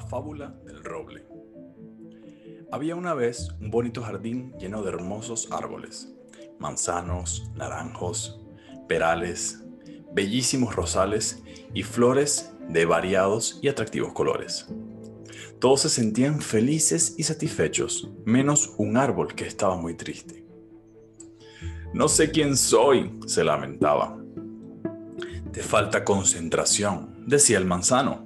fábula del roble. Había una vez un bonito jardín lleno de hermosos árboles, manzanos, naranjos, perales, bellísimos rosales y flores de variados y atractivos colores. Todos se sentían felices y satisfechos, menos un árbol que estaba muy triste. No sé quién soy, se lamentaba. Te falta concentración, decía el manzano.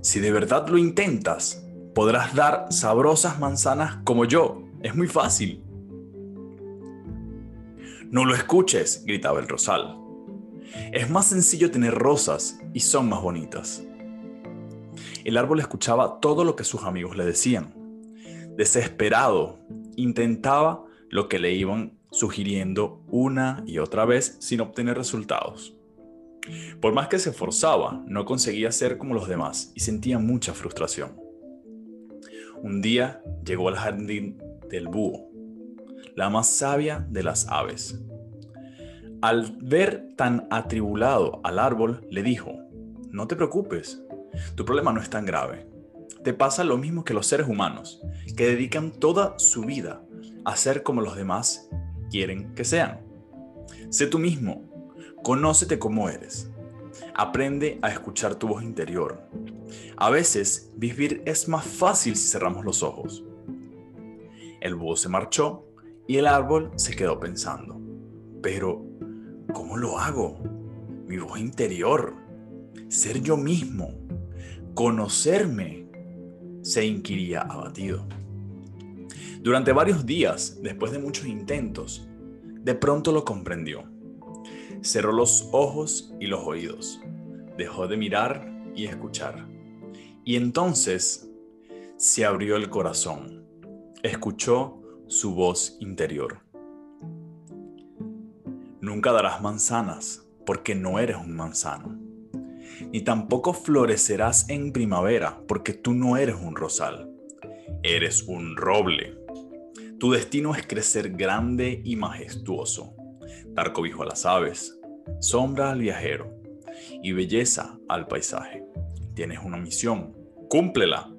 Si de verdad lo intentas, podrás dar sabrosas manzanas como yo. Es muy fácil. No lo escuches, gritaba el rosal. Es más sencillo tener rosas y son más bonitas. El árbol escuchaba todo lo que sus amigos le decían. Desesperado, intentaba lo que le iban sugiriendo una y otra vez sin obtener resultados. Por más que se esforzaba, no conseguía ser como los demás y sentía mucha frustración. Un día llegó al jardín del búho, la más sabia de las aves. Al ver tan atribulado al árbol, le dijo, no te preocupes, tu problema no es tan grave. Te pasa lo mismo que los seres humanos, que dedican toda su vida a ser como los demás quieren que sean. Sé tú mismo, Conócete como eres. Aprende a escuchar tu voz interior. A veces vivir es más fácil si cerramos los ojos. El búho se marchó y el árbol se quedó pensando. Pero, ¿cómo lo hago? Mi voz interior. Ser yo mismo. Conocerme. Se inquiría abatido. Durante varios días, después de muchos intentos, de pronto lo comprendió Cerró los ojos y los oídos. Dejó de mirar y escuchar. Y entonces se abrió el corazón. Escuchó su voz interior. Nunca darás manzanas porque no eres un manzano. Ni tampoco florecerás en primavera porque tú no eres un rosal. Eres un roble. Tu destino es crecer grande y majestuoso dar cobijo a las aves, sombra al viajero y belleza al paisaje. Tienes una misión, cúmplela.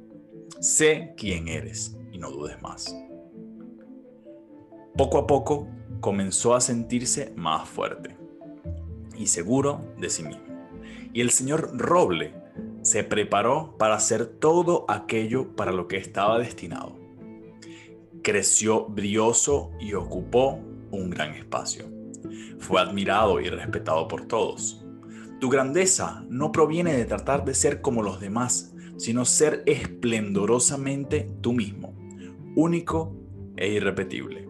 Sé quién eres y no dudes más. Poco a poco comenzó a sentirse más fuerte y seguro de sí mismo. Y el señor Roble se preparó para hacer todo aquello para lo que estaba destinado. Creció brioso y ocupó un gran espacio fue admirado y respetado por todos. Tu grandeza no proviene de tratar de ser como los demás, sino ser esplendorosamente tú mismo, único e irrepetible.